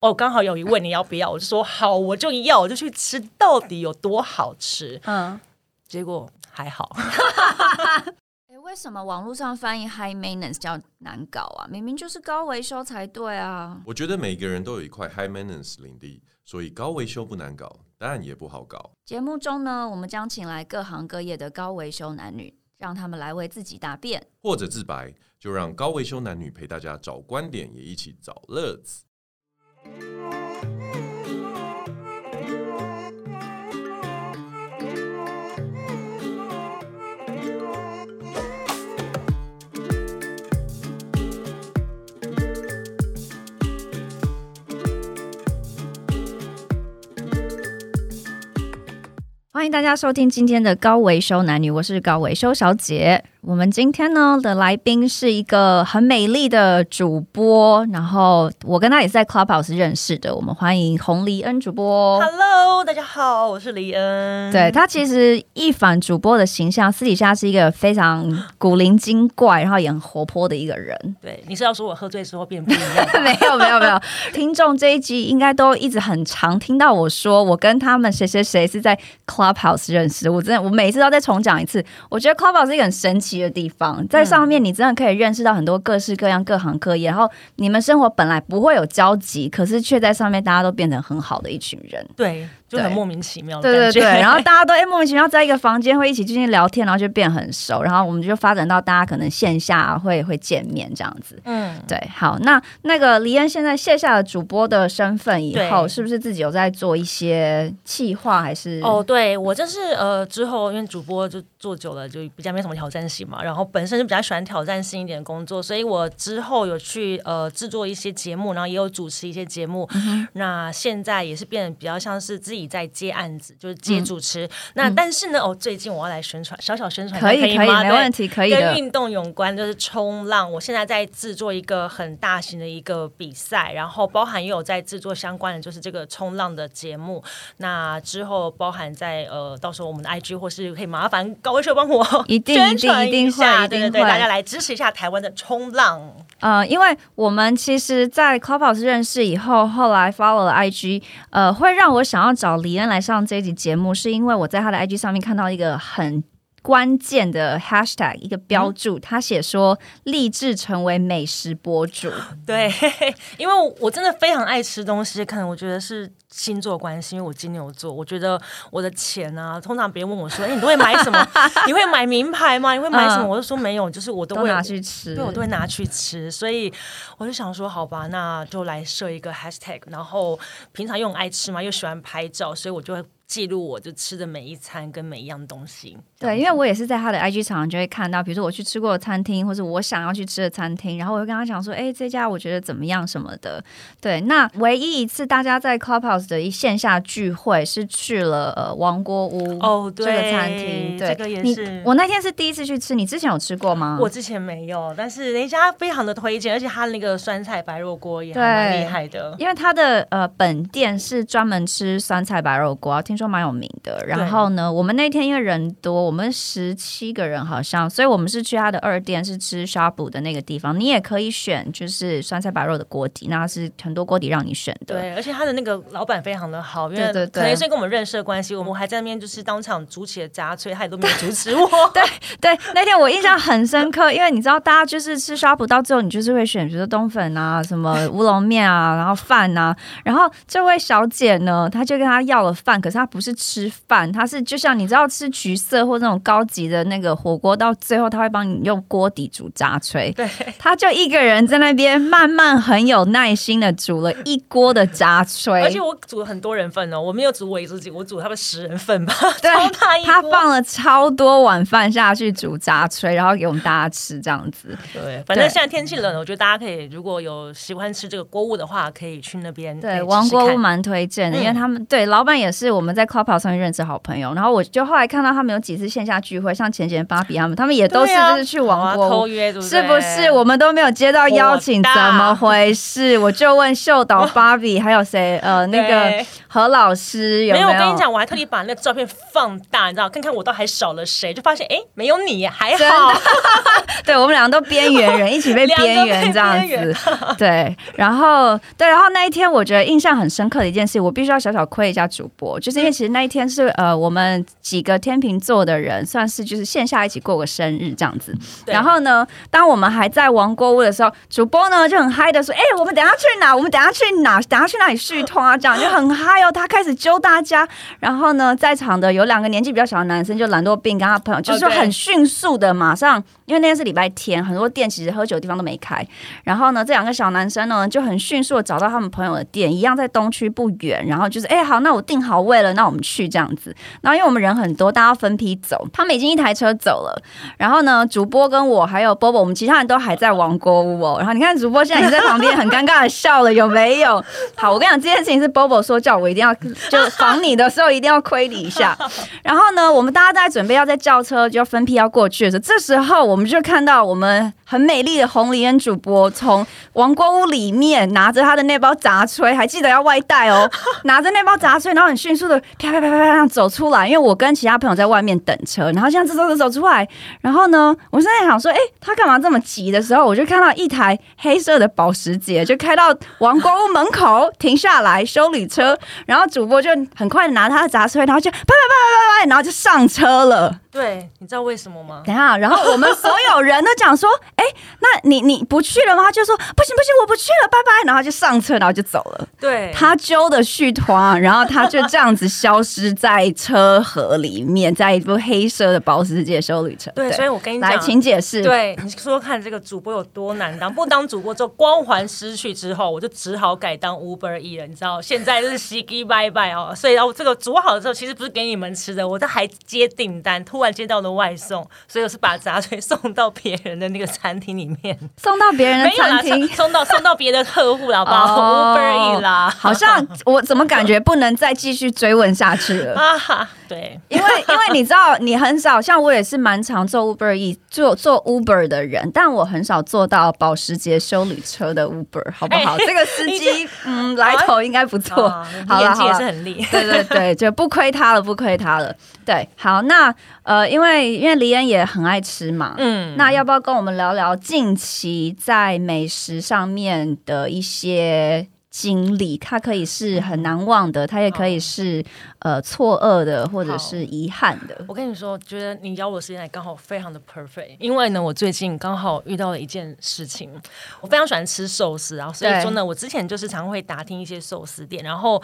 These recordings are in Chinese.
哦，刚好有一问你要不要，我就说好，我就要，我就去吃，到底有多好吃？嗯，结果还好。哎，为什么网络上翻译 high maintenance 叫难搞啊？明明就是高维修才对啊！我觉得每个人都有一块 high maintenance 领地，所以高维修不难搞，当然也不好搞。节目中呢，我们将请来各行各业的高维修男女。让他们来为自己答辩，或者自白，就让高维修男女陪大家找观点，也一起找乐子。欢迎大家收听今天的高维修男女，我是高维修小姐。我们今天呢的来宾是一个很美丽的主播，然后我跟他也是在 Clubhouse 认识的。我们欢迎洪黎恩主播。Hello，大家好，我是黎恩。对，他其实一反主播的形象，私底下是一个非常古灵精怪，然后也很活泼的一个人。对，你是要说我喝醉之后变 不一样？没有，没有，没有。听众这一集应该都一直很常听到我说，我跟他们谁谁谁是在 Clubhouse 认识的。我真的，我每次都再重讲一次。我觉得 Clubhouse 是一个很神奇。的地方，在上面你真的可以认识到很多各式各样、各行各业，然后你们生活本来不会有交集，可是却在上面大家都变成很好的一群人。对。就很莫名其妙，对对对，然后大家都哎莫名其妙在一个房间会一起进行聊天，然后就变很熟，然后我们就发展到大家可能线下会会见面这样子。嗯，对，好，那那个黎恩现在卸下了主播的身份以后，是不是自己有在做一些企划还是？哦，对我就是呃之后因为主播就做久了就比较没什么挑战性嘛，然后本身就比较喜欢挑战性一点的工作，所以我之后有去呃制作一些节目，然后也有主持一些节目。嗯、那现在也是变得比较像是自己。在接案子，就是接主持。嗯、那但是呢，哦，最近我要来宣传，小小宣传可以可以，可以没问题，可以的。跟运动有关，就是冲浪。我现在在制作一个很大型的一个比赛，然后包含也有在制作相关的，就是这个冲浪的节目。那之后包含在呃，到时候我们的 IG 或是可以麻烦高威秀帮我 一定一定一定会，对对对，大家来支持一下台湾的冲浪。呃，因为我们其实，在 Clubhouse 认识以后，后来 follow 了 IG，呃，会让我想要找。黎恩来上这一集节目，是因为我在他的 IG 上面看到一个很关键的 hashtag，一个标注，嗯、他写说立志成为美食博主。对，因为我真的非常爱吃东西，可能我觉得是星座关系，因为我金牛座，我觉得我的钱啊，通常别人问我说：“哎，你都会买什么？你会买名牌吗？你会买什么？”嗯、我就说没有，就是我都会都拿去吃，对，我都会拿去吃。所以我就想说，好吧，那就来设一个 hashtag，然后平常又很爱吃嘛，又喜欢拍照，所以我就会。记录我就吃的每一餐跟每一样东西。对，因为我也是在他的 IG 场上就会看到，比如说我去吃过的餐厅，或者我想要去吃的餐厅，然后我会跟他讲说，哎，这家我觉得怎么样什么的。对，那唯一一次大家在 Clubhouse 的一线下聚会是去了呃王国屋哦，这个餐厅，对，这个也是。我那天是第一次去吃，你之前有吃过吗？我之前没有，但是人家非常的推荐，而且他那个酸菜白肉锅也还蛮厉害的。因为他的呃本店是专门吃酸菜白肉锅，听说蛮有名的。然后呢，我们那天因为人多，我们十七个人好像，所以我们是去他的二店，是吃 Shabu 的那个地方。你也可以选，就是酸菜白肉的锅底，那是很多锅底让你选的。对，而且他的那个老板非常的好，因为可能是跟我们认识的关系，我们还在那边就是当场煮起了杂炊，他也都没有阻止我。对对，那天我印象很深刻，因为你知道，大家就是吃 Shabu 到最后，你就是会选，比如说冬粉啊，什么乌龙面啊，然后饭啊，然后这位小姐呢，她就跟他要了饭，可是她不是吃饭，他是就像你知道吃橘色或那种高级的那个火锅，到最后他会帮你用锅底煮炸炊。对，他就一个人在那边慢慢很有耐心的煮了一锅的炸炊，而且我煮了很多人份哦，我没有煮我自己，我煮他们十人份吧。对，他放了超多碗饭下去煮炸炊，然后给我们大家吃这样子。对，反正现在天气冷了，我觉得大家可以如果有喜欢吃这个锅物的话，可以去那边。对，王锅物蛮推荐的，嗯、因为他们对老板也是我们在。在 Clubhouse 上面认识好朋友，然后我就后来看到他们有几次线下聚会，像前几天芭比他们，他们也都是就是去王国偷约，是不是？我们都没有接到邀请，怎么回事？我就问秀导 芭比还有谁？呃，那个何老师有没有？没有，我跟你讲，我还特地把那个照片放大，你知道，看看我都还少了谁，就发现哎，没有你还好。对，我们两个都边缘人，一起被边缘这样子。对，然后对，然后那一天我觉得印象很深刻的一件事，我必须要小小亏一下主播，就是因为其实那一天是呃我们几个天秤座的人算是就是线下一起过个生日这样子。然后呢，当我们还在王国屋的时候，主播呢就很嗨的说：“哎，我们等下去哪？我们等下去哪？等下去哪里续通啊？”这样就很嗨哦。他开始揪大家，然后呢，在场的有两个年纪比较小的男生，就懒惰病跟他朋友，就是很迅速的马上，因为那天是礼拜天，很多店其实喝酒的地方都没开。然后呢，这两个小男生呢就很迅速的找到他们朋友的店，一样在东区不远。然后就是，哎，好，那我订好位了，那我们去这样子。然后因为我们人很多，大家要分批走，他们已经一台车走了。然后呢，主播跟我还有 Bobo，我们其他人都还在王国屋哦。然后你看，主播现在已经在旁边很尴尬的笑了，有没有？好，我跟你讲，这件事情是 Bobo 说叫我一定要，就防你的时候一定要亏你一下。然后呢，我们大家在准备要在叫车，就要分批要过去的时候，这时候我们就看到我们很美丽的红梨恩主播从王国屋里面拿着他的那包杂炊，还记得要外带哦，拿着那包杂炊，然后很迅速的啪啪啪啪啪走出来。因为我跟其他朋友在外面等车，然后这样子走走走出来，然后呢，我现在想说，哎，他干嘛这么急的时候，我就看到一台黑色的保时捷就开到王国屋门口停下来修理车，然后主播就很快的拿他的杂炊，然后就啪啪啪啪啪啪，然后就上车了。对，你知道为什么吗？等下，然后我们所有人都讲说，哎，那你你不去了吗？他就说不行不行，我不去了，拜拜。然后就上车，然后就走了。对，他揪的续团，然后他就这样子消失在车河里面，在一部黑色的保时捷修旅车。对，所以我跟你讲，来，请解释。对，你说看这个主播有多难当，不当主播之后，光环失去之后，我就只好改当 Uber E 了。你知道，现在就是洗机拜拜哦。所以，然后这个煮好了之后，其实不是给你们吃的，我都还接订单，突然接到了外送，所以我是把杂碎送到别人的那个餐厅里面，送到别人的餐厅，送到送到别的客户了，好不好？Uber E 啦，好像 我怎么感觉不能再继续追问下去了？对，因为因为你知道，你很少像我也是蛮常做 Uber E 做做 Uber 的人，但我很少做到保时捷修旅车的 Uber，好不好？欸、这个司机嗯来头应该不错，啊、好了好了，也是很厉。害，对对对，就不亏他了，不亏他了。对，好，那呃，因为因为黎恩也很爱吃嘛，嗯，那要不要跟我们聊聊近期在美食上面的一些经历？它可以是很难忘的，它也可以是呃错愕的，或者是遗憾的。我跟你说，觉得你邀我的时间来刚好非常的 perfect，因为呢，我最近刚好遇到了一件事情，我非常喜欢吃寿司啊，所以说呢，我之前就是常会打听一些寿司店，然后。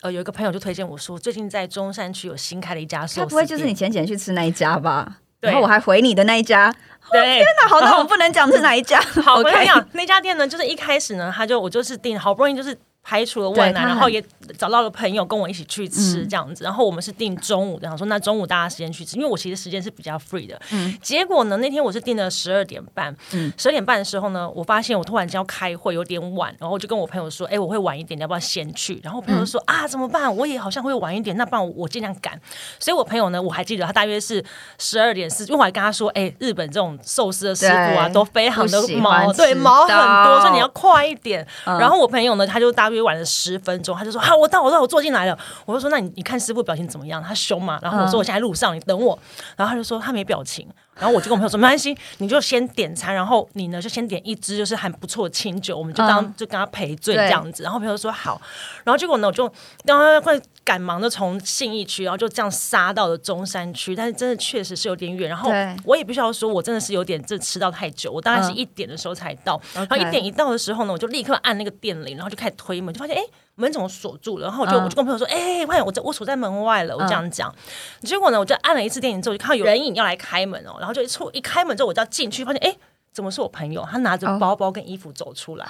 呃，有一个朋友就推荐我说，最近在中山区有新开了一家寿司店，他不会就是你前几天去吃那一家吧？对，然后我还回你的那一家。对，哦、天哪，好，那我不能讲是哪一家。好，我跟你讲，那家店呢，就是一开始呢，他就我就是订，好不容易就是。排除了万难，然后也找到了朋友跟我一起去吃这样子。嗯、然后我们是定中午的，然后说那中午大家时间去吃，因为我其实时间是比较 free 的。嗯、结果呢，那天我是订了十二点半。十二、嗯、点半的时候呢，我发现我突然间要开会有点晚，然后我就跟我朋友说：“哎、欸，我会晚一点，你要不要先去？”然后我朋友说：“嗯、啊，怎么办？我也好像会晚一点，那不然我尽量赶。”所以，我朋友呢，我还记得他大约是十二点四，因为我还跟他说：“哎、欸，日本这种寿司的师傅啊，都非常的毛，对，毛很多，所以你要快一点。嗯”然后我朋友呢，他就大约晚了十分钟。他就说：“好，我到，我到，我坐进来了。”我就说：“那你你看师傅表情怎么样？他凶嘛？”然后我说：“我现在路上，你等我。”然后他就说：“他没表情。”然后我就跟我朋友说：“没关系，你就先点餐，然后你呢就先点一支就是还不错的清酒，我们就当就跟他赔罪这样子。”然后朋友说：“好。”然后结果呢，我就然后会赶忙的从信义区，然后就这样杀到了中山区，但是真的确实是有点远。然后我也必须要说，我真的是有点这迟到太久，我大概是一点的时候才到。然后一点一到的时候呢，我就立刻按那个电铃，然后就开始推门，就发现哎。门怎么锁住了？然后我就我就跟朋友说：“哎，快点，我我锁在门外了。”我这样讲，结果呢，我就按了一次电铃之后，就看到有人影要来开门哦。然后就一出一开门之后，我就要进去，发现哎，怎么是我朋友？他拿着包包跟衣服走出来，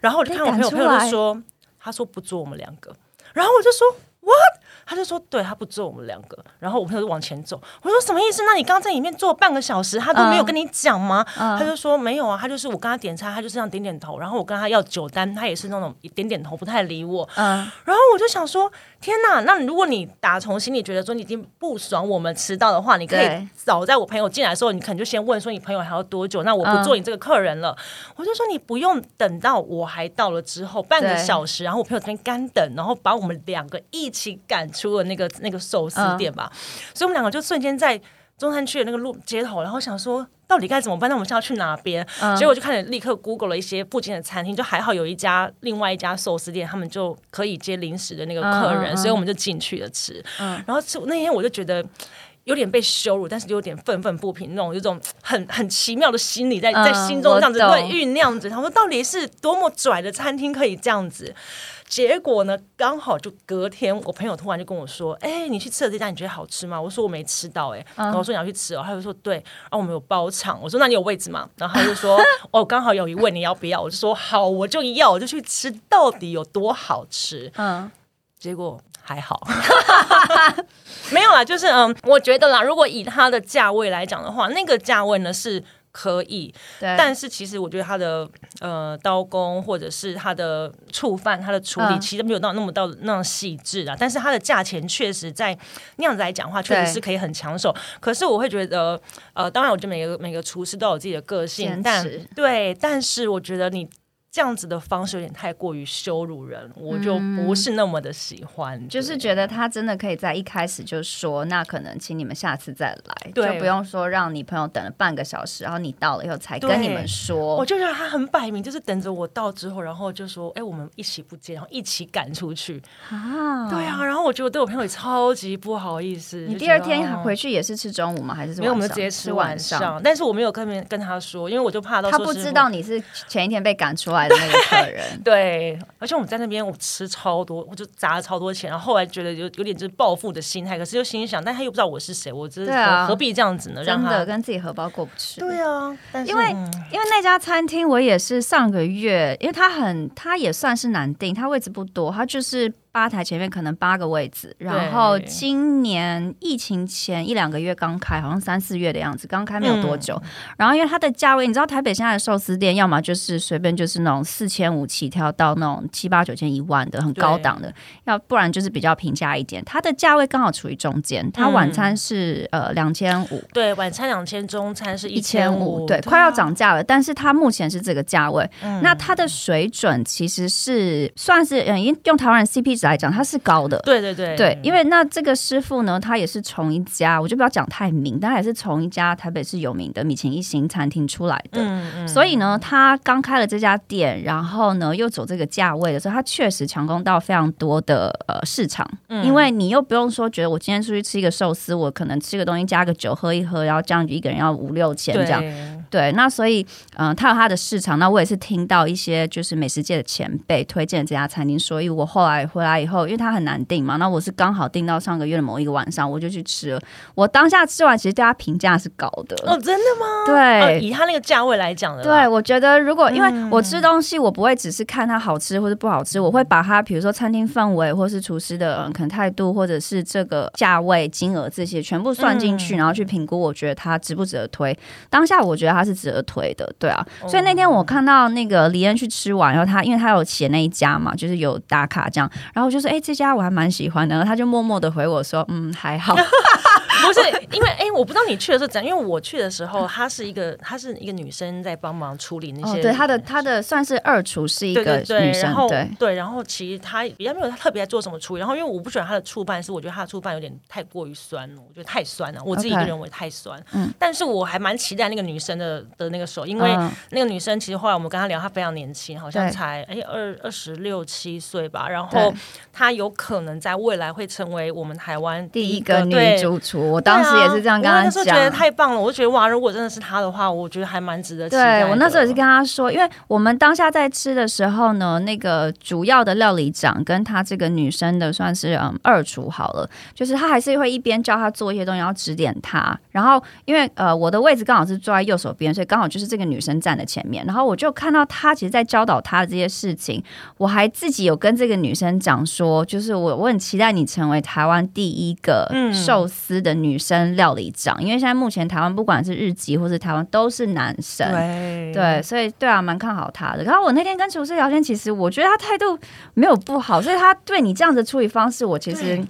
然后我就看我朋友，朋友就说：“他说不做我们两个。”然后我就说：“What？” 他就说，对，他不坐我们两个，然后我朋友就往前走。我说什么意思？那你刚刚在里面坐半个小时，他都没有跟你讲吗？嗯、他就说没有啊，他就是我跟他点餐，他就是这样点点头，然后我跟他要酒单，他也是那种点点头，不太理我。嗯，然后我就想说，天哪，那如果你打从心里觉得说你已经不爽我们迟到的话，你可以早在我朋友进来的时候，你可能就先问说你朋友还要多久？那我不做你这个客人了。嗯、我就说你不用等到我还到了之后半个小时，然后我朋友这边干等，然后把我们两个一起赶出了那个那个寿司店吧，uh. 所以我们两个就瞬间在中山区的那个路街头，然后想说到底该怎么办？那我们现在要去哪边？Uh. 结果我就开始立刻 Google 了一些附近的餐厅，就还好有一家另外一家寿司店，他们就可以接临时的那个客人，uh. 所以我们就进去了吃。Uh. 然后吃那天我就觉得有点被羞辱，但是有点愤愤不平，那种有种很很奇妙的心理在在心中这样子对酝酿着。他说到底是多么拽的餐厅可以这样子？结果呢，刚好就隔天，我朋友突然就跟我说：“哎、欸，你去吃了这家，你觉得好吃吗？”我说：“我没吃到。”哎，然后我说：“你要去吃哦。”他就说：“对。”然后我们有包场，我说：“那你有位置吗？”然后他就说：“哦，刚好有一位，你要不要？”我就说：“好，我就要，我就去吃，到底有多好吃？”嗯，结果还好，没有啦，就是嗯，我觉得啦，如果以它的价位来讲的话，那个价位呢是。可以，但是其实我觉得他的呃刀工或者是他的触犯、他的处理，其实没有到那么到那样细致啊。嗯、但是它的价钱确实在那样子来讲的话，确实是可以很抢手。可是我会觉得，呃，当然，我觉得每个每个厨师都有自己的个性，持但对，但是我觉得你。这样子的方式有点太过于羞辱人，我就不是那么的喜欢。嗯、就是觉得他真的可以在一开始就说，那可能请你们下次再来，对就不用说让你朋友等了半个小时，然后你到了以后才跟你们说。我就觉得他很摆明，就是等着我到之后，然后就说，哎，我们一起不接，然后一起赶出去啊。对啊，然后我觉得对我朋友也超级不好意思。你第二天回去也是吃中午吗？还是没有？我们直接吃晚上。晚上但是我没有跟跟他说，因为我就怕到他不知道你是前一天被赶出来。的那个客人 对，而且我们在那边我吃超多，我就砸了超多钱，然后后来觉得有有点就是报复的心态，可是又心想，但他又不知道我是谁，我这何必这样子呢？让他真的跟自己荷包过不去。对啊，因为因为那家餐厅我也是上个月，因为他很他也算是难订，他位置不多，他就是。吧台前面可能八个位置，然后今年疫情前一两个月刚开，好像三四月的样子，刚开没有多久。嗯、然后因为它的价位，你知道台北现在的寿司店，要么就是随便就是那种四千五起跳到那种七八九千一万的很高档的，要不然就是比较平价一点。它的价位刚好处于中间，它晚餐是、嗯、呃两千五，对，晚餐两千，中餐是一千五，对，快要涨价了。但是它目前是这个价位，嗯、那它的水准其实是算是嗯，用台湾人 CP。来讲，它是高的，对对对。对，因为那这个师傅呢，他也是从一家，我就不要讲太明，但他也是从一家台北市有名的米其林一星餐厅出来的，嗯嗯，所以呢，他刚开了这家店，然后呢又走这个价位的时候，他确实强攻到非常多的呃市场，嗯、因为你又不用说觉得我今天出去吃一个寿司，我可能吃个东西加个酒喝一喝，然后这样一个人要五六千这样，对，那所以嗯、呃，他有他的市场，那我也是听到一些就是美食界的前辈推荐这家餐厅，所以我后来回来。以后，因为它很难订嘛，那我是刚好订到上个月的某一个晚上，我就去吃了。我当下吃完，其实对他评价是高的。哦，真的吗？对，哦、以他那个价位来讲的。对，我觉得如果因为我吃东西，我不会只是看它好吃或者不好吃，嗯、我会把它，比如说餐厅氛围，或是厨师的可能态度，或者是这个价位、金额这些全部算进去，嗯、然后去评估，我觉得它值不值得推。当下我觉得它是值得推的，对啊。所以那天我看到那个李恩去吃完，然后他因为他有写那一家嘛，就是有打卡这样，然后。就说哎，这家我还蛮喜欢的，然后他就默默的回我说，嗯，还好。不是因为哎，我不知道你去的时候怎样，因为我去的时候，她是一个她是一个女生在帮忙处理那些。哦、对，她的她的算是二厨，是一个女生。对，对，对，然后对，对，然后其实她比较没有特别在做什么处理。然后因为我不喜欢她的醋饭，是我觉得她的醋饭有点太过于酸了，我觉得太酸了，我自己认为太酸。嗯但是我还蛮期待那个女生的的那个手，因为那个女生其实后来我们跟她聊，她非常年轻，好像才哎二二十六七岁吧。然后她有可能在未来会成为我们台湾第一个女主厨。我当时也是这样跟她讲，啊、我那时候觉得太棒了，我就觉得哇，如果真的是她的话，我觉得还蛮值得期待。对，我那时候也是跟她说，因为我们当下在吃的时候呢，那个主要的料理长跟她这个女生的算是嗯二厨好了，就是她还是会一边教她做一些东西，然后指点她。然后因为呃我的位置刚好是坐在右手边，所以刚好就是这个女生站的前面。然后我就看到她其实，在教导她的这些事情，我还自己有跟这个女生讲说，就是我我很期待你成为台湾第一个寿司的女生料理长，嗯、因为现在目前台湾不管是日籍或是台湾都是男生，对，对，所以对啊，蛮看好她的。然后我那天跟厨师聊天，其实我觉得他态度没有不好，所以他对你这样的处理方式，我其实。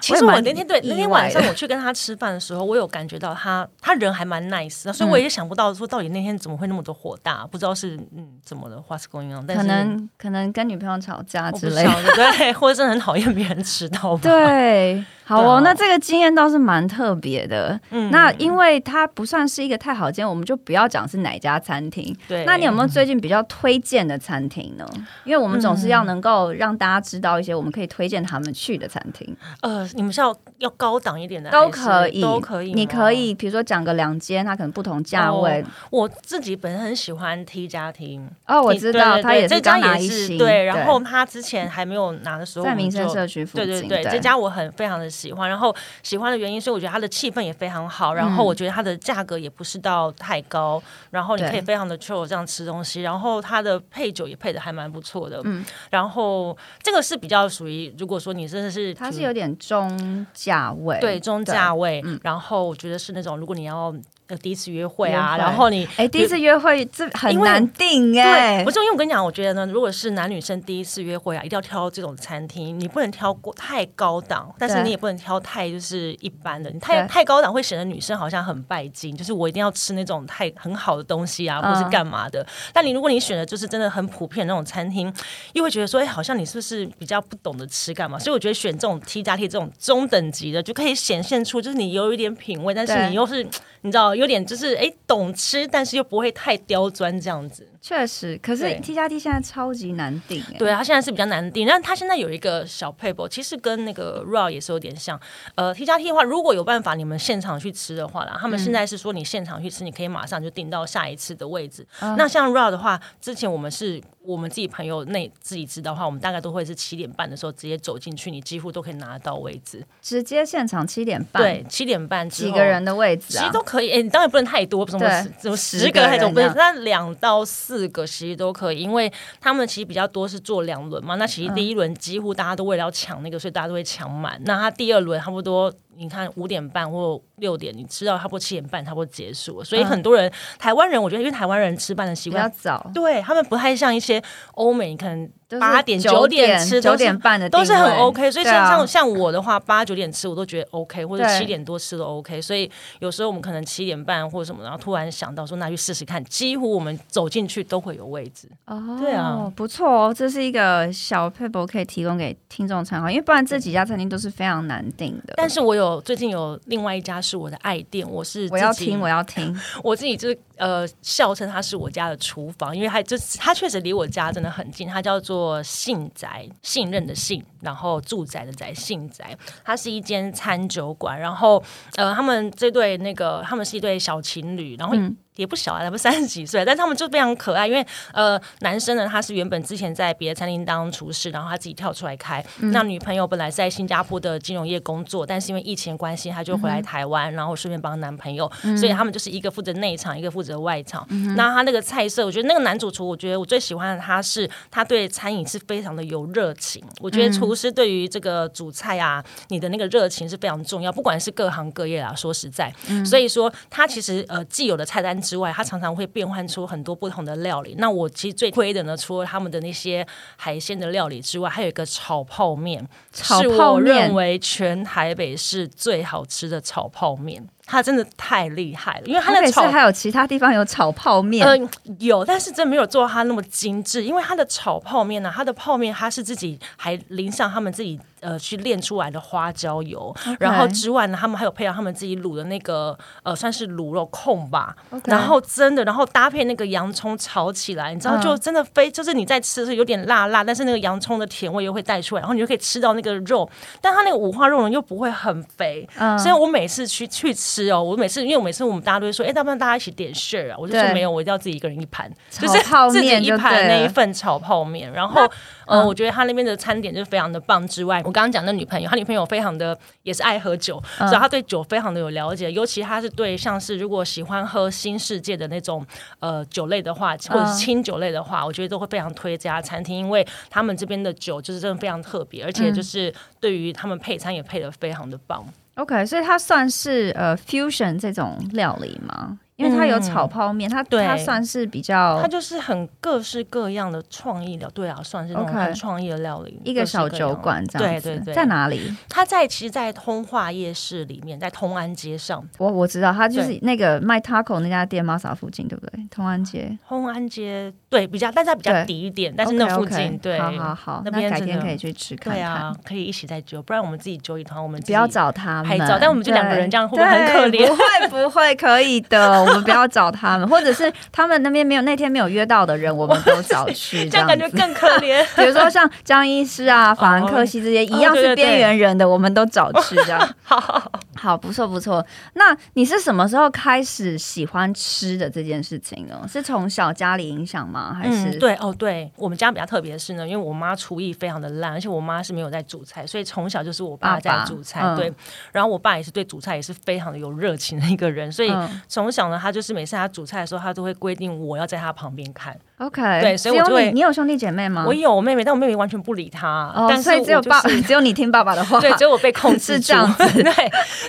其实我那天对那天晚上我去跟他吃饭的时候，我有感觉到他他人还蛮 nice 的，所以我也想不到说到底那天怎么会那么多火大，不知道是嗯怎么的，what's going on？但是可能可能跟女朋友吵架之类的，对，或者是很讨厌别人迟到吧。对，好哦，那这个经验倒是蛮特别的。嗯，那因为它不算是一个太好见，我们就不要讲是哪家餐厅。对，那你有没有最近比较推荐的餐厅呢？因为我们总是要能够让大家知道一些我们可以推荐他们去的餐厅。呃。你们是要要高档一点的，都可以，都可以。你可以比如说讲个两间，它可能不同价位。我自己本身很喜欢 T 家庭哦，我知道，他也是刚拿一星。对，然后他之前还没有拿的时候，在民生社区附近。对对对，这家我很非常的喜欢。然后喜欢的原因是，我觉得它的气氛也非常好。然后我觉得它的价格也不是到太高。然后你可以非常的 chill 这样吃东西。然后它的配酒也配的还蛮不错的。嗯。然后这个是比较属于，如果说你真的是，它是有点。中价位，对，中价位，嗯，然后我觉得是那种，如果你要。第一次约会啊，然后你哎，第一次约会这很难定哎。不是因为我跟你讲，我觉得呢，如果是男女生第一次约会啊，一定要挑这种餐厅，你不能挑过太高档，但是你也不能挑太就是一般的。你太太高档会显得女生好像很拜金，就是我一定要吃那种太很好的东西啊，或是干嘛的。嗯、但你如果你选的就是真的很普遍的那种餐厅，又会觉得说，哎，好像你是不是比较不懂得吃干嘛？所以我觉得选这种 T 加 T 这种中等级的，就可以显现出就是你有一点品味，但是你又是你知道。有点就是哎，懂吃，但是又不会太刁钻这样子。确实，可是 T 加 T 现在超级难定哎。对啊，它现在是比较难定，但它现在有一个小配博，其实跟那个 RA 也是有点像。呃，T 加 T 的话，如果有办法你们现场去吃的话啦，他们现在是说你现场去吃，你可以马上就订到下一次的位置。嗯、那像 RA 的话，之前我们是。我们自己朋友内自己知道的话，我们大概都会是七点半的时候直接走进去，你几乎都可以拿得到位置。直接现场七点半，对，七点半几个人的位置啊，其实都可以。哎，你当然不能太多，什么什么十个还是不是？那两到四个其实都可以，因为他们其实比较多是做两轮嘛。那其实第一轮几乎大家都为了要抢那个，所以大家都会抢满。那他第二轮差不多。你看五点半或六点，你吃到差不多七点半，差不多结束了。所以很多人，嗯、台湾人，我觉得因为台湾人吃饭的习惯比较早，对他们不太像一些欧美，可能。八点九点吃九点半的都是很 OK，所以像像像我的话，八九点吃我都觉得 OK，或者七点多吃都 OK。所以有时候我们可能七点半或者什么，然后突然想到说那去试试看，几乎我们走进去都会有位置。哦，对啊，不错哦，这是一个小 paper 可以提供给听众参考，因为不然这几家餐厅都是非常难订的。但是我有最近有另外一家是我的爱店，我是我要听我要听，我自己就是呃笑称它是我家的厨房，因为它就是它确实离我家真的很近，它叫做信。宅信任的信，然后住宅的宅，信宅，它是一间餐酒馆。然后，呃，他们这对那个，他们是一对小情侣，然后。嗯也不小啊，他们三十几岁，但他们就非常可爱。因为呃，男生呢，他是原本之前在别的餐厅当厨师，然后他自己跳出来开。嗯、那女朋友本来在新加坡的金融业工作，但是因为疫情关系，他就回来台湾，嗯、然后顺便帮男朋友。嗯、所以他们就是一个负责内场，一个负责外场。嗯、那他那个菜色，我觉得那个男主厨，我觉得我最喜欢的他是他对餐饮是非常的有热情。我觉得厨师对于这个煮菜啊，你的那个热情是非常重要，不管是各行各业啊，说实在。嗯、所以说他其实呃既有的菜单之外，他常常会变换出很多不同的料理。那我其实最推的呢，除了他们的那些海鲜的料理之外，还有一个炒泡面，炒泡面，是我认为全台北市最好吃的炒泡面。它真的太厉害了，因为它的炒还有其他地方有炒泡面，嗯、呃，有，但是真没有做到它那么精致，因为它的炒泡面呢、啊，它的泡面它是自己还淋上他们自己。呃，去炼出来的花椒油.然后之外呢，他们还有配上他们自己卤的那个呃，算是卤肉控吧。然后真的，然后搭配那个洋葱炒起来，你知道，就真的非、嗯、就是你在吃的时候有点辣辣，但是那个洋葱的甜味又会带出来，然后你就可以吃到那个肉，但它那个五花肉呢又不会很肥。嗯，所以我每次去去吃哦，我每次因为我每次我们大家都会说，哎，要不然大家一起点 share 啊？我就说没有，我一定要自己一个人一盘，就是自己一盘那一份炒泡面，然后。呃，我觉得他那边的餐点就非常的棒。之外，我刚刚讲的女朋友，他女朋友非常的也是爱喝酒，嗯、所以他对酒非常的有了解。尤其他是对像是如果喜欢喝新世界的那种呃酒类的话，或者是清酒类的话，嗯、我觉得都会非常推这家餐厅，因为他们这边的酒就是真的非常特别，而且就是对于他们配餐也配的非常的棒。OK，所以它算是呃 fusion 这种料理吗？因为它有炒泡面，它对它算是比较，它就是很各式各样的创意料，对啊，算是那种很创意的料理。一个小酒馆这样对对对，在哪里？它在其实，在通化夜市里面，在通安街上。我我知道，它就是那个卖 taco 那家店，Masa 附近，对不对？通安街，通安街对比较，但是它比较低一点，但是那附近对，好好好，那边改天可以去吃看。对啊，可以一起再揪，不然我们自己揪一团，我们不要找他们，但我们就两个人这样会不会很可怜？不会不会，可以的，我 们不要找他。们，或者是他们那边没有那天没有约到的人，我们都找去，这样感觉更可怜。比如说像江医师啊、法兰克西这些一样是边缘人的，我们都找去这样。好好好，不错不错。那你是什么时候开始喜欢吃的这件事情呢？是从小家里影响吗？还是、嗯、对哦，对我们家比较特别的是呢，因为我妈厨艺非常的烂，而且我妈是没有在煮菜，所以从小就是我爸在煮菜。爸爸对，然后我爸也是对煮菜也是非常的有热情的一个人，所以从小呢，他就是每次他。煮菜的时候，他都会规定我要在他旁边看。OK，对，所以我就会。你有兄弟姐妹吗？我有我妹妹，但我妹妹完全不理他。哦，但是所以只有爸，只有你听爸爸的话。对，只有我被控制这样子。对，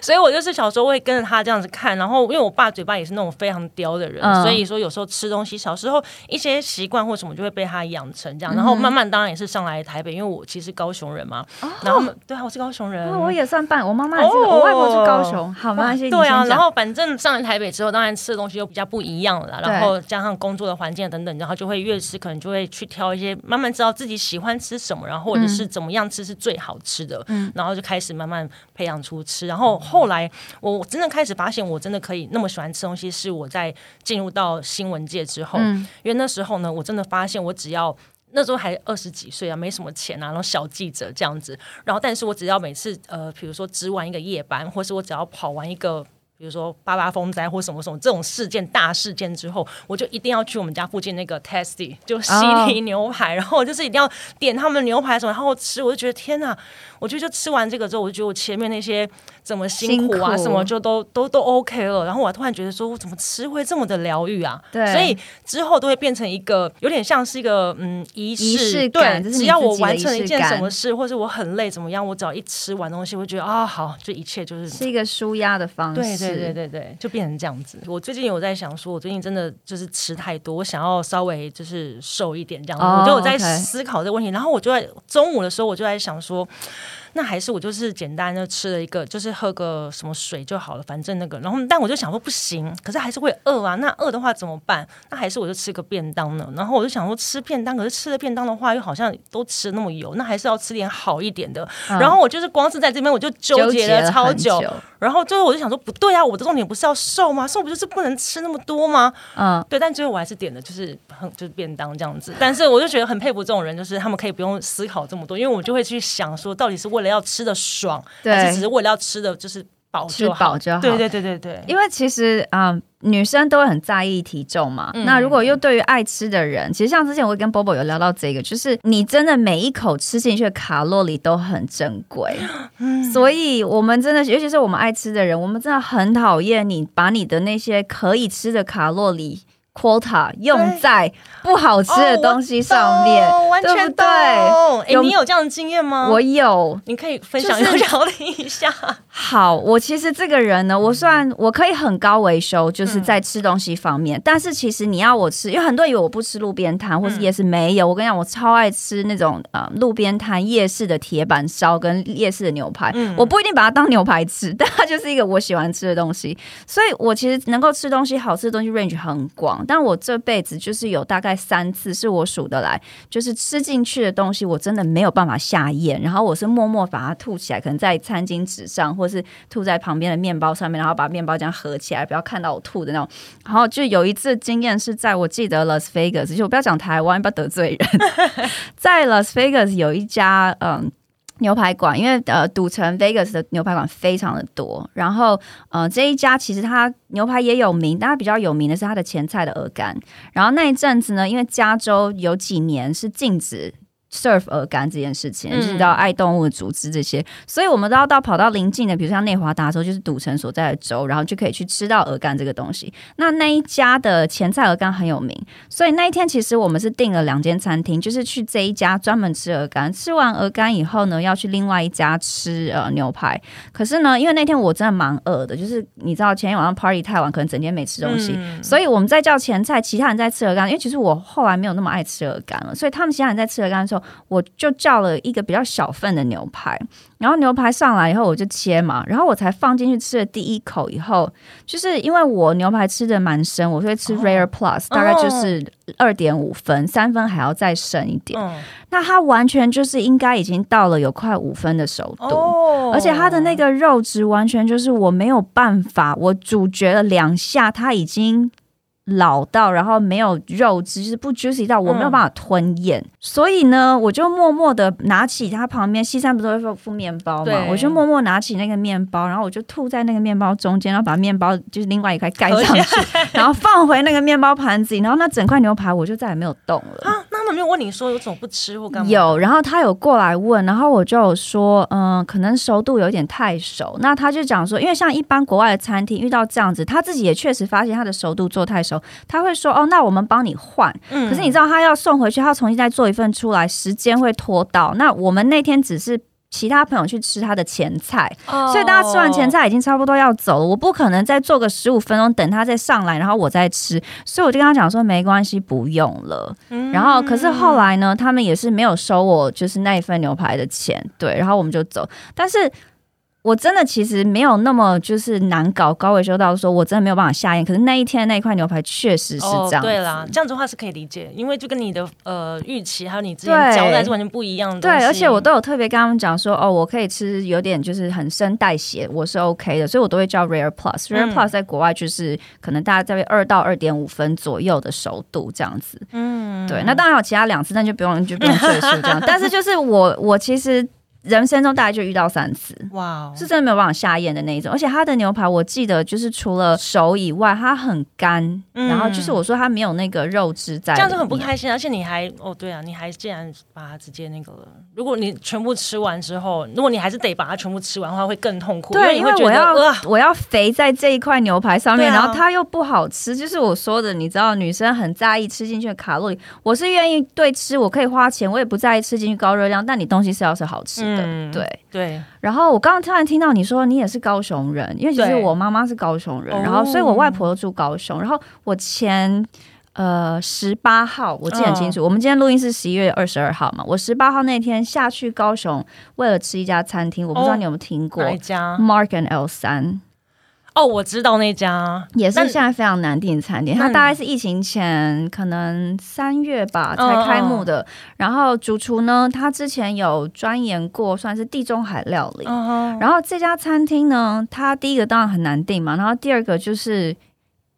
所以我就是小时候会跟着他这样子看。然后，因为我爸嘴巴也是那种非常刁的人，所以说有时候吃东西，小时候一些习惯或什么就会被他养成这样。然后慢慢当然也是上来台北，因为我其实高雄人嘛。哦然后，对啊，我是高雄人。我也算半，我妈妈也是，我外婆是高雄。好，没关系。对啊，然后反正上来台北之后，当然吃的东西又比较不一样了。然后加上工作的环境等等，然后就会越吃可能就会去挑一些，慢慢知道自己喜欢吃什么，然后或者是怎么样吃是最好吃的，嗯，然后就开始慢慢培养出吃。然后后来我真的开始发现，我真的可以那么喜欢吃东西，是我在进入到新闻界之后，嗯，因为那时候呢，我真的发现我只要那时候还二十几岁啊，没什么钱啊，然后小记者这样子，然后但是我只要每次呃，比如说值完一个夜班，或是我只要跑完一个。比如说八八风灾或什么什么这种事件大事件之后，我就一定要去我们家附近那个 Tasty 就西提牛排，然后就是一定要点他们的牛排什么，然后吃，我就觉得天哪！我觉得就吃完这个之后，我就觉得我前面那些怎么辛苦啊什么就都都都 OK 了。然后我突然觉得说，我怎么吃会这么的疗愈啊？对，所以之后都会变成一个有点像是一个嗯仪式，感。对，只要我完成了一件什么事，或是我很累怎么样，我只要一吃完东西，我会觉得啊好，就一切就是是一个舒压的方式。对。对对对对，就变成这样子。我最近有在想说，我最近真的就是吃太多，我想要稍微就是瘦一点这样子。Oh, 我就有在思考这个问题.然后我就在中午的时候，我就在想说。那还是我就是简单的吃了一个，就是喝个什么水就好了，反正那个。然后，但我就想说不行，可是还是会饿啊。那饿的话怎么办？那还是我就吃个便当呢。然后我就想说吃便当，可是吃了便当的话，又好像都吃那么油，那还是要吃点好一点的。嗯、然后我就是光是在这边我就纠结了超久。然后最后我就想说不对啊，我的重点不是要瘦吗？瘦不就是不能吃那么多吗？嗯，对。但最后我还是点的就是很就是便当这样子。但是我就觉得很佩服这种人，就是他们可以不用思考这么多，因为我就会去想说到底是为了要吃的爽，对，还是只是为了要吃的就是饱就好，吃饱就好。对对对对对。因为其实啊、嗯，女生都会很在意体重嘛。嗯、那如果又对于爱吃的人，其实像之前我跟 Bobo 有聊到这个，就是你真的每一口吃进去的卡路里都很珍贵。嗯，所以我们真的，尤其是我们爱吃的人，我们真的很讨厌你把你的那些可以吃的卡路里。Quota 用在不好吃的东西上面，哦、完全对？哎，你有这样的经验吗？我有，你可以分享一下，聊一下。好，我其实这个人呢，我算我可以很高维修，就是在吃东西方面。嗯、但是其实你要我吃，因为很多人以为我不吃路边摊或是夜市，没有。嗯、我跟你讲，我超爱吃那种呃路边摊、夜市的铁板烧跟夜市的牛排。嗯、我不一定把它当牛排吃，但它就是一个我喜欢吃的东西。所以我其实能够吃东西好吃的东西 range 很广。但我这辈子就是有大概三次是我数得来，就是吃进去的东西我真的没有办法下咽，然后我是默默把它吐起来，可能在餐巾纸上，或是吐在旁边的面包上面，然后把面包这样合起来，不要看到我吐的那种。然后就有一次经验是在我记得 Las Vegas，就我不要讲台湾，不要得罪人，在 Las Vegas 有一家嗯。牛排馆，因为呃，赌城 Vegas 的牛排馆非常的多，然后呃，这一家其实它牛排也有名，但它比较有名的是它的前菜的鹅肝。然后那一阵子呢，因为加州有几年是禁止。Serve 鹅肝这件事情，就是到爱动物的组织这些，嗯、所以我们都要到跑到邻近的，比如像内华达州，就是赌城所在的州，然后就可以去吃到鹅肝这个东西。那那一家的前菜鹅肝很有名，所以那一天其实我们是订了两间餐厅，就是去这一家专门吃鹅肝，吃完鹅肝以后呢，要去另外一家吃呃牛排。可是呢，因为那天我真的蛮饿的，就是你知道前天晚上 party 太晚，可能整天没吃东西，嗯、所以我们在叫前菜，其他人在吃鹅肝，因为其实我后来没有那么爱吃鹅肝了，所以他们其他人在吃鹅肝的时候。我就叫了一个比较小份的牛排，然后牛排上来以后我就切嘛，然后我才放进去吃了第一口以后，就是因为我牛排吃的蛮深，我会吃 Rare Plus，、哦、大概就是二点五分，三分还要再深一点。嗯、那它完全就是应该已经到了有快五分的熟度，哦、而且它的那个肉质完全就是我没有办法，我咀嚼了两下，它已经。老到，然后没有肉汁，就是不 juicy 到我没有办法吞咽，嗯、所以呢，我就默默的拿起它旁边，西餐不是会附面包嘛，我就默默拿起那个面包，然后我就吐在那个面包中间，然后把面包就是另外一块盖上去，然后放回那个面包盘子里，然后那整块牛排我就再也没有动了。啊，那他们没有问你说有种不吃或干嘛？有，然后他有过来问，然后我就有说，嗯，可能熟度有点太熟。那他就讲说，因为像一般国外的餐厅遇到这样子，他自己也确实发现他的熟度做太熟。他会说：“哦，那我们帮你换。嗯”可是你知道，他要送回去，他要重新再做一份出来，时间会拖到。那我们那天只是其他朋友去吃他的前菜，哦、所以大家吃完前菜已经差不多要走了。我不可能再做个十五分钟等他再上来，然后我再吃。所以我就跟他讲说：“没关系，不用了。嗯”然后可是后来呢，他们也是没有收我就是那一份牛排的钱，对。然后我们就走，但是。我真的其实没有那么就是难搞，高维修到说我真的没有办法下咽。可是那一天那一块牛排确实是这样，哦。对啦，这样子的话是可以理解，因为就跟你的呃预期还有你之前交代是完全不一样的。对，而且我都有特别跟他们讲说，哦，我可以吃有点就是很深带血，我是 OK 的，所以我都会叫 Rare Plus。Rare Plus 在国外就是可能大家在二到二点五分左右的熟度这样子。嗯，对。那当然有其他两次，那就不用就不用赘述这样。但是就是我我其实。人生中大概就遇到三次，哇 Wow，是真的没有办法下咽的那一种。而且它的牛排，我记得就是除了熟以外，它很干，嗯、然后就是我说它没有那个肉汁在，这样就很不开心。而且你还哦，对啊，你还竟然把它直接那个了。如果你全部吃完之后，如果你还是得把它全部吃完的话，会更痛苦。对，因为，我要、呃、我要肥在这一块牛排上面，啊、然后它又不好吃。就是我说的，你知道，女生很在意吃进去的卡路里。我是愿意对吃，我可以花钱，我也不在意吃进去高热量，但你东西是要是好吃的。嗯、对对，然后我刚刚突然听到你说你也是高雄人，因为其实我妈妈是高雄人，然后所以我外婆又住高雄。然后我前呃十八号我记得很清楚，哦、我们今天录音是十一月二十二号嘛，我十八号那天下去高雄，为了吃一家餐厅，我不知道你有没有听过，？Mark and L 三。哦，我知道那家也是现在非常难订的餐厅，它大概是疫情前可能三月吧才开幕的。然后主厨呢，他之前有钻研过，算是地中海料理。然后这家餐厅呢，它第一个当然很难订嘛，然后第二个就是。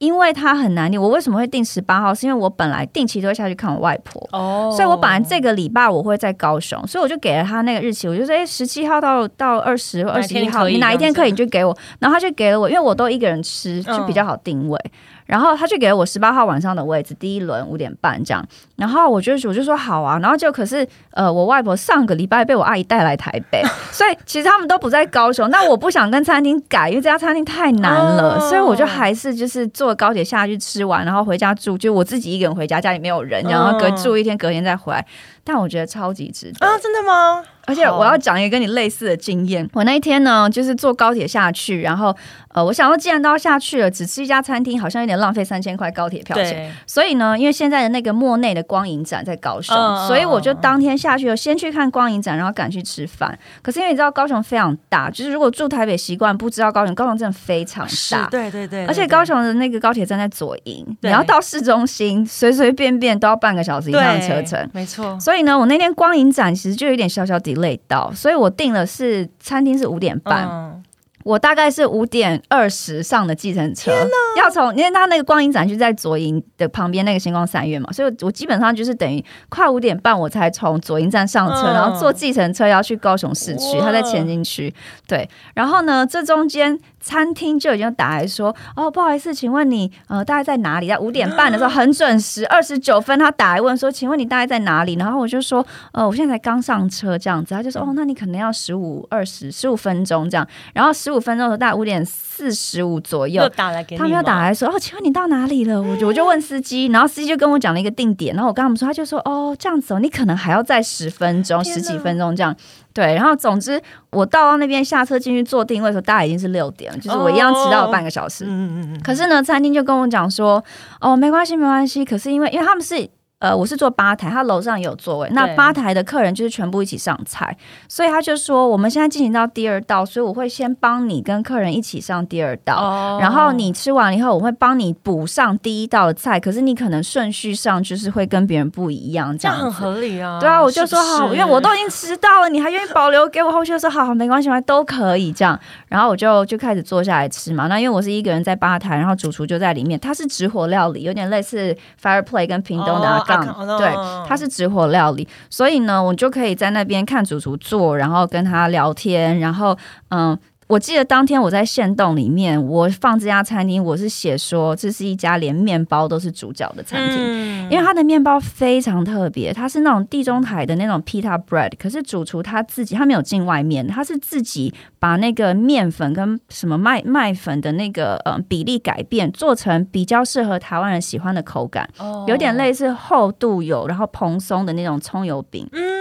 因为他很难念，我为什么会定十八号？是因为我本来定期都会下去看我外婆，哦，oh. 所以我本来这个礼拜我会在高雄，所以我就给了他那个日期，我就说，哎，十七号到到二十二十一号，你哪一天可以你就给我，然后他就给了我，因为我都一个人吃，就比较好定位。嗯然后他就给了我十八号晚上的位置，第一轮五点半这样。然后我就我就说好啊，然后就可是呃，我外婆上个礼拜被我阿姨带来台北，所以其实他们都不在高雄。那我不想跟餐厅改，因为这家餐厅太难了，所以我就还是就是坐高铁下去吃完，然后回家住，就我自己一个人回家，家里没有人，然后隔住一天，隔天再回来。但我觉得超级值得啊！真的吗？而且我要讲一个跟你类似的经验。我那一天呢，就是坐高铁下去，然后呃，我想说既然都要下去了，只吃一家餐厅好像有点浪费三千块高铁票钱。所以呢，因为现在的那个莫内的光影展在高雄，哦、所以我就当天下去了，先去看光影展，然后赶去吃饭。可是因为你知道高雄非常大，就是如果住台北习惯不知道高雄，高雄真的非常大。对对对，对，而且高雄的那个高铁站在左营，你要到市中心，随随便便都要半个小时以上的车程。没错。所以呢，我那天光影展其实就有点小小 delay 到，所以我订了是餐厅是五点半。嗯我大概是五点二十上的计程车，要从因为他那个光影展就在左营的旁边那个星光三月嘛，所以我基本上就是等于快五点半我才从左营站上车，然后坐计程车要去高雄市区，他在前进区。对，然后呢，这中间餐厅就已经打来说，哦，不好意思，请问你呃大概在哪里？在五点半的时候 很准时，二十九分他打来问说，请问你大概在哪里？然后我就说，呃，我现在才刚上车这样子，他就说，哦，那你可能要十五二十十五分钟这样，然后十。五分钟的时候，大概五点四十五左右，他们要打来说：“哦，请问你到哪里了？”我就我就 问司机，然后司机就跟我讲了一个定点，然后我跟他们说，他就说：“哦，这样子哦，你可能还要再十分钟、十几分钟这样。”对，然后总之我到那边下车进去做定位的时候，大概已经是六点了，就是我一样迟到了半个小时。嗯嗯。可是呢，餐厅就跟我讲说：“哦，没关系，没关系。”可是因为因为他们是。呃，我是坐吧台，他楼上也有座位。那吧台的客人就是全部一起上菜，所以他就说我们现在进行到第二道，所以我会先帮你跟客人一起上第二道，哦、然后你吃完以后，我会帮你补上第一道的菜。可是你可能顺序上就是会跟别人不一样，这样，很合理啊。对啊，我就说好，因为我都已经迟到了，你还愿意保留给我后续？说好好没关系，都可以这样。然后我就就开始坐下来吃嘛。那因为我是一个人在吧台，然后主厨就在里面，他是直火料理，有点类似 Fireplay 跟屏东的哦、对。它是直火料理，所以呢，我就可以在那边看主厨做，然后跟他聊天，然后嗯。我记得当天我在限动里面，我放这家餐厅，我是写说这是一家连面包都是主角的餐厅，嗯、因为它的面包非常特别，它是那种地中海的那种 pita bread，可是主厨他自己他没有进外面，他是自己把那个面粉跟什么麦麦粉的那个呃比例改变，做成比较适合台湾人喜欢的口感，哦、有点类似厚度有然后蓬松的那种葱油饼。嗯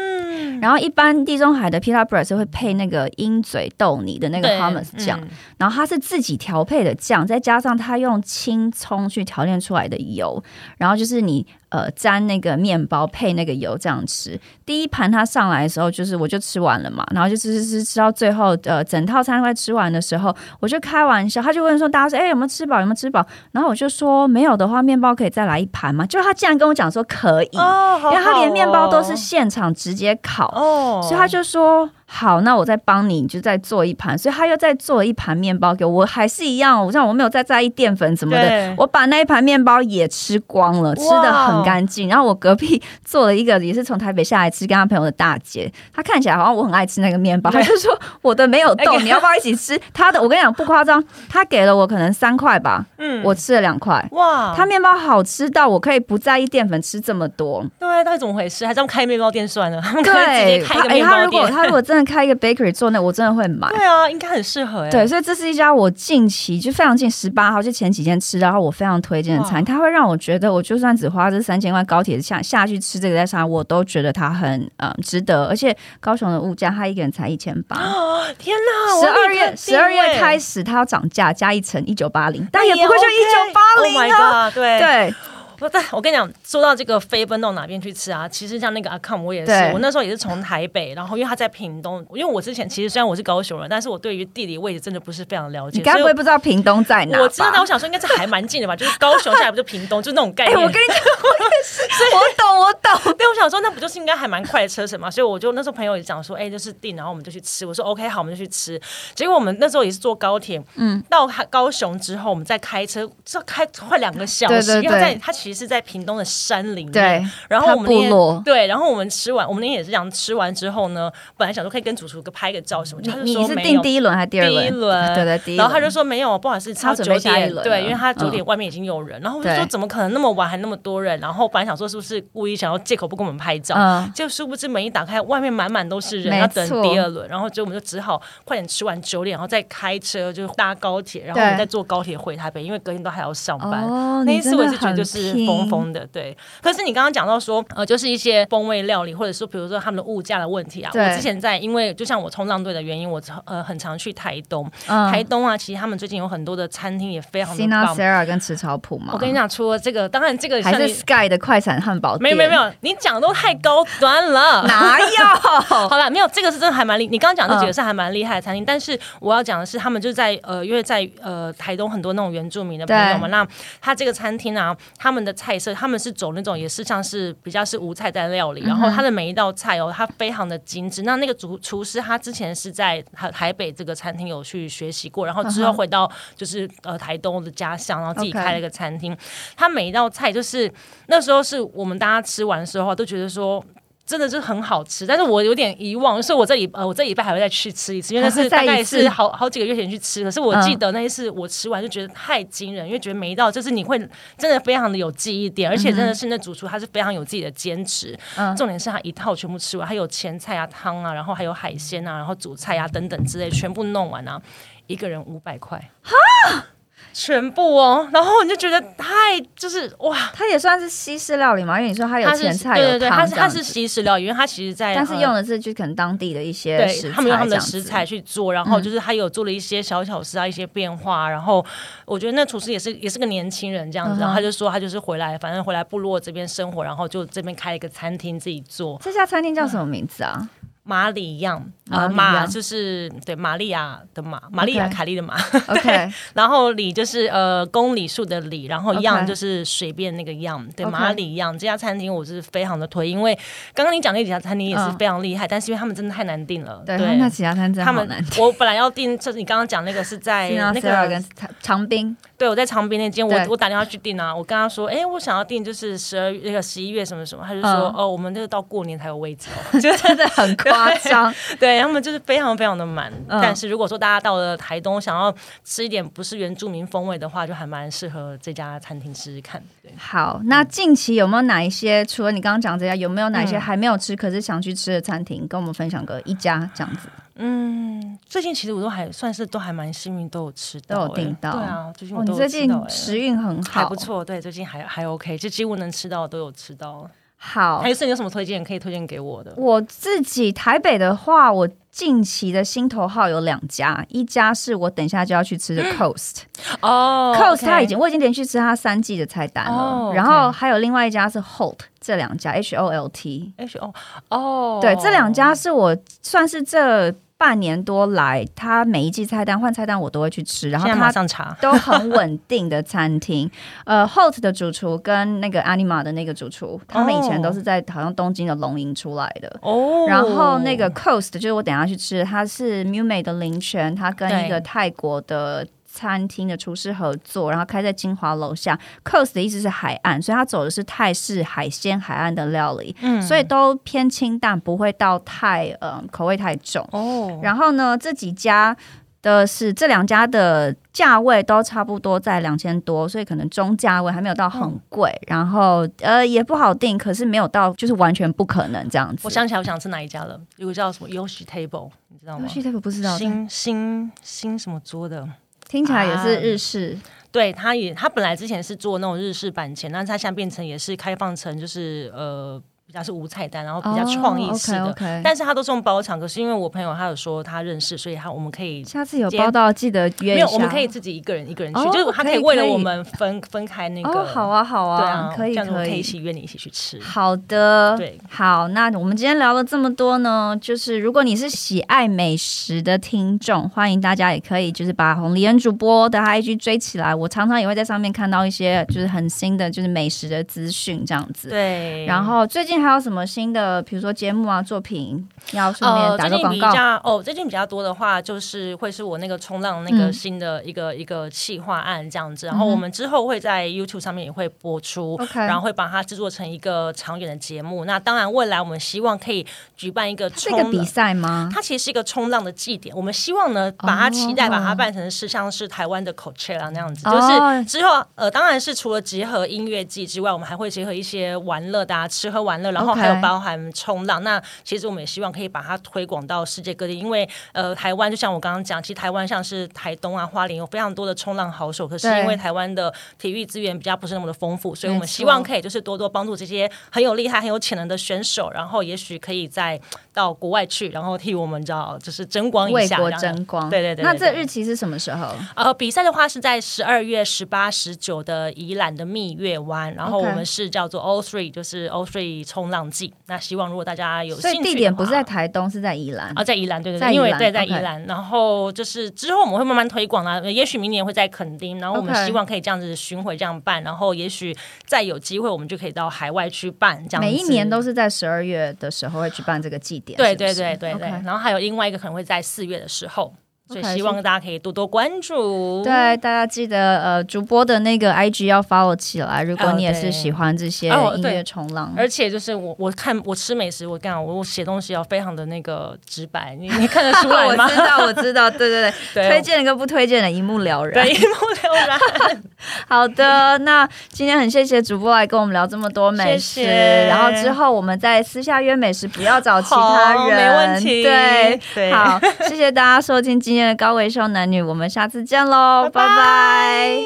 然后一般地中海的 pita bread 是会配那个鹰嘴豆泥的那个 hummus 酱，嗯、然后它是自己调配的酱，再加上它用青葱去调炼出来的油，然后就是你。呃，沾那个面包配那个油这样吃。第一盘它上来的时候，就是我就吃完了嘛，然后就吃吃吃吃到最后，呃，整套餐快吃完的时候，我就开玩笑，他就问说大家说，哎，有没有吃饱？有没有吃饱？然后我就说没有的话，面包可以再来一盘吗？就他竟然跟我讲说可以，哦好好哦、因为他连面包都是现场直接烤，哦、所以他就说。好，那我再帮你，就再做一盘，所以他又再做了一盘面包给我，我还是一样，我像我没有再在意淀粉什么的，我把那一盘面包也吃光了，吃的很干净。然后我隔壁做了一个也是从台北下来吃，跟他朋友的大姐，她看起来好像我很爱吃那个面包，她就说我的没有动，欸、你要不要一起吃？他的我跟你讲不夸张，他给了我可能三块吧，嗯，我吃了两块，哇，他面包好吃到我可以不在意淀粉吃这么多，对，到底怎么回事？还这样开面包店算了，他们可以直接开一个面包店。他、欸、他如果他如果真的。开一个 bakery 做那，我真的会买。对啊，应该很适合哎。对，所以这是一家我近期就非常近十八号就前几天吃，然后我非常推荐的餐。哇它会让我觉得，我就算只花这三千块高铁下下去吃这个在上海，我都觉得它很嗯值得。而且高雄的物价，它一个人才一千八。天哪！十二月十二月开始，它要涨价，加一层一九八零，但也不会就一九八零啊。对对。不对，我跟你讲，说到这个飞奔到哪边去吃啊？其实像那个阿康，我也是，我那时候也是从台北，然后因为他在屏东，因为我之前其实虽然我是高雄人，但是我对于地理位置真的不是非常了解。你该不会不知道屏东在哪？我知道，我想说应该是还蛮近的吧，就是高雄下来不就屏东，就那种概念。欸、我跟你讲，我也是，我懂，我懂。对，我想说那不就是应该还蛮快的车程嘛？所以我就那时候朋友也讲说，哎、欸，就是订，然后我们就去吃。我说 OK，好，我们就去吃。结果我们那时候也是坐高铁，嗯，到高雄之后，我们再开车，这开快两个小时，因为在他其其实是在屏东的山里面。对，然后我们那天对，然后我们吃完，我们那天也是这样吃完之后呢，本来想说可以跟主厨哥拍个照什么，就他就说你是订第一轮还是第二轮？第一轮，对对，第一轮。然后他就说没有，不好意思，差九点，对，因为他九点外面已经有人。嗯、然后我就说怎么可能那么晚还那么多人？然后本来想说是不是故意想要借口不跟我们拍照，嗯、就殊不知门一打开，外面满满都是人，要等第二轮。然后就我们就只好快点吃完九点，然后再开车就搭高铁，然后我们再坐高铁回台北，因为隔天都还要上班。哦、那一次我也是觉得就是疯疯的，对。可是你刚刚讲到说，呃，就是一些风味料理，或者说比如说他们的物价的问题啊。我之前在，因为就像我冲浪队的原因，我呃很常去台东。嗯、台东啊，其实他们最近有很多的餐厅也非常的棒。Sinasera 跟吃草埔嘛。我跟你讲，除了这个，当然这个还是 Sky 的快闪汉堡店。没有没有没有，你讲的都太高端了。哪有？好了，没有这个是真的还蛮厉。你刚刚讲的这几个是还蛮厉害的餐厅，嗯、但是我要讲的是，他们就在呃，因为在呃台东很多那种原住民的朋友们，那他这个餐厅啊，他们的菜色他们是走那种也是像是比较是无菜单料理，嗯、然后他的每一道菜哦，他非常的精致。那那个厨厨师他之前是在台台北这个餐厅有去学习过，然后之后回到就是呃台东的家乡，然后自己开了一个餐厅。他每一道菜就是那时候是我们大家吃完的时候都觉得说。真的是很好吃，但是我有点遗忘，所以我这礼呃，我这礼拜还会再去吃一次，因为那是大概是好好几个月前去吃。可是我记得那一次我吃完就觉得太惊人，嗯、因为觉得每一道就是你会真的非常的有记忆点，而且真的是那主厨他是非常有自己的坚持。嗯，重点是他一套全部吃完，还有前菜啊、汤啊，然后还有海鲜啊，然后主菜啊等等之类，全部弄完啊，一个人五百块。哈。全部哦，然后你就觉得太就是哇，它也算是西式料理嘛？因为你说它有前菜，对对对，它是它是西式料理，因为它其实在，但是用的是就可能当地的一些食材，对，他们用他们的食材去做，然后就是他有做了一些小巧思啊，一些变化。然后我觉得那厨师也是也是个年轻人这样子，然后他就说他就是回来，反正回来部落这边生活，然后就这边开了一个餐厅自己做。这家餐厅叫什么名字啊？马里一样，呃，马就是对玛利亚的马，玛利亚凯莉的马，OK，然后里就是呃公里数的里，然后样就是随便那个样，对，马里一样。这家餐厅我是非常的推，因为刚刚你讲那几家餐厅也是非常厉害，但是因为他们真的太难订了，对，那其他餐厅他们我本来要订，就是你刚刚讲那个是在那个跟长滨，对，我在长滨那间，我我打电话去订啊，我跟他说，哎，我想要订就是十二月那个十一月什么什么，他就说哦，我们这个到过年才有位置哦，就 真的很快。夸张，对他们就是非常非常的满。嗯、但是如果说大家到了台东，想要吃一点不是原住民风味的话，就还蛮适合这家餐厅试试看。对，好，那近期有没有哪一些？除了你刚刚讲这家，有没有哪一些还没有吃，可是想去吃的餐厅，跟我们分享个一家这样子？嗯，最近其实我都还算是都还蛮幸运，都有吃到，都有订到。对啊，最近我都哦，你最近时运很好，还不错。对，最近还还 OK，就几乎能吃到都有吃到。好，还是你有什么推荐可以推荐给我的？我自己台北的话，我近期的心头好有两家，一家是我等一下就要去吃的 Coast 哦，Coast 他已经我已经连续吃他三季的菜单了，然后还有另外一家是 Holt，这两家 H O L T H O 哦，对，这两家是我算是这。半年多来，他每一季菜单换菜单，我都会去吃。然后 都很稳定的餐厅。呃，Holt 的主厨跟那个 Anima 的那个主厨，他们以前都是在好像东京的龙吟出来的。哦。然后那个 Coast 就是我等下去吃，他是 Mume 的林泉，他跟一个泰国的。餐厅的厨师合作，然后开在金华楼下。Coast 的意思是海岸，所以他走的是泰式海鲜海岸的料理，嗯，所以都偏清淡，不会到太呃口味太重哦。然后呢，这几家的是这两家的价位都差不多在两千多，所以可能中价位还没有到很贵。嗯、然后呃也不好定，可是没有到就是完全不可能这样子。我想起来，我想吃哪一家了？有个叫什么 Yoshi Table，你知道吗？Yoshi Table 不知道，新新新什么桌的？听起来也是日式，啊、对，他也他本来之前是做那种日式板前，但是他现在变成也是开放成就是呃。比较是无菜单，然后比较创意式的，oh, okay, okay. 但是他都是用包场。可是因为我朋友他有说他认识，所以他我们可以下次有包到记得约一下。没有，我们可以自己一个人一个人去，oh, 就是他可以为了我们分分开那个。Oh, 好啊，好啊，对啊，可以这样可以一起约你一起去吃。好的，对，好。那我们今天聊了这么多呢，就是如果你是喜爱美食的听众，欢迎大家也可以就是把红李恩主播的 IG 追起来。我常常也会在上面看到一些就是很新的就是美食的资讯这样子。对，然后最近近还有什么新的，比如说节目啊、作品要顺便打个广告？呃、比较哦，最近比较多的话，就是会是我那个冲浪那个新的一个、嗯、一个企划案这样子。然后我们之后会在 YouTube 上面也会播出，嗯、然后会把它制作成一个长远的节目。那当然，未来我们希望可以举办一个冲浪比赛吗？它其实是一个冲浪的祭典。我们希望呢，把它期待，把它办成是像是台湾的 Coachella 那样子，哦、就是之后呃，当然是除了结合音乐季之外，我们还会结合一些玩乐，大家吃喝玩乐，然后还有包含冲浪。那其实我们也希望可以把它推广到世界各地，因为呃，台湾就像我刚刚讲，其实台湾像是台东啊、花莲有非常多的冲浪好手，可是因为台湾的体育资源比较不是那么的丰富，所以我们希望可以就是多多帮助这些很有厉害、很有潜能的选手，然后也许可以再到国外去，然后替我们找就是争光一下，为国争光。对对对，对，那这日期是什么时候？呃，比赛的话是在十二月十八、十九的宜兰的蜜月湾，然后我们是叫做 All Three，就是 All Three 冲浪季。那希望如果大家有兴趣，所以地点不是在台东，是在宜兰啊，在宜兰，对对对，因为对在宜兰。然后就是之后我们会慢慢推广啊，也许明年会在垦丁，然后我们希望可以这样子巡回这样办，然后也许再有机会，我们就可以到海外去办这样。每一年都是在十二月的时候会举办这个祭典，对对对对对。然后还有另外一个可能会在四月的时候。所以希望大家可以多多关注。对，大家记得呃，主播的那个 IG 要 follow 起来。如果你也是喜欢这些音乐冲浪，而且就是我我看我吃美食，我干我，我写东西要非常的那个直白，你你看得出来吗？我知道，我知道，对对对，对 推荐跟不推荐的一目了然，对，一目了然。好的，那今天很谢谢主播来跟我们聊这么多美食，谢谢，然后之后我们再私下约美食，不要找其他人，没问题。对，对好，谢谢大家收听今天。高维修男女，我们下次见喽，拜拜！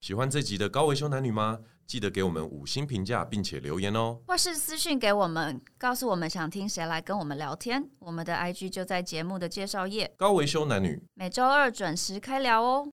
喜欢这集的高维修男女吗？记得给我们五星评价，并且留言哦，或是私讯给我们，告诉我们想听谁来跟我们聊天。我们的 IG 就在节目的介绍页。高维修男女，每周二准时开聊哦。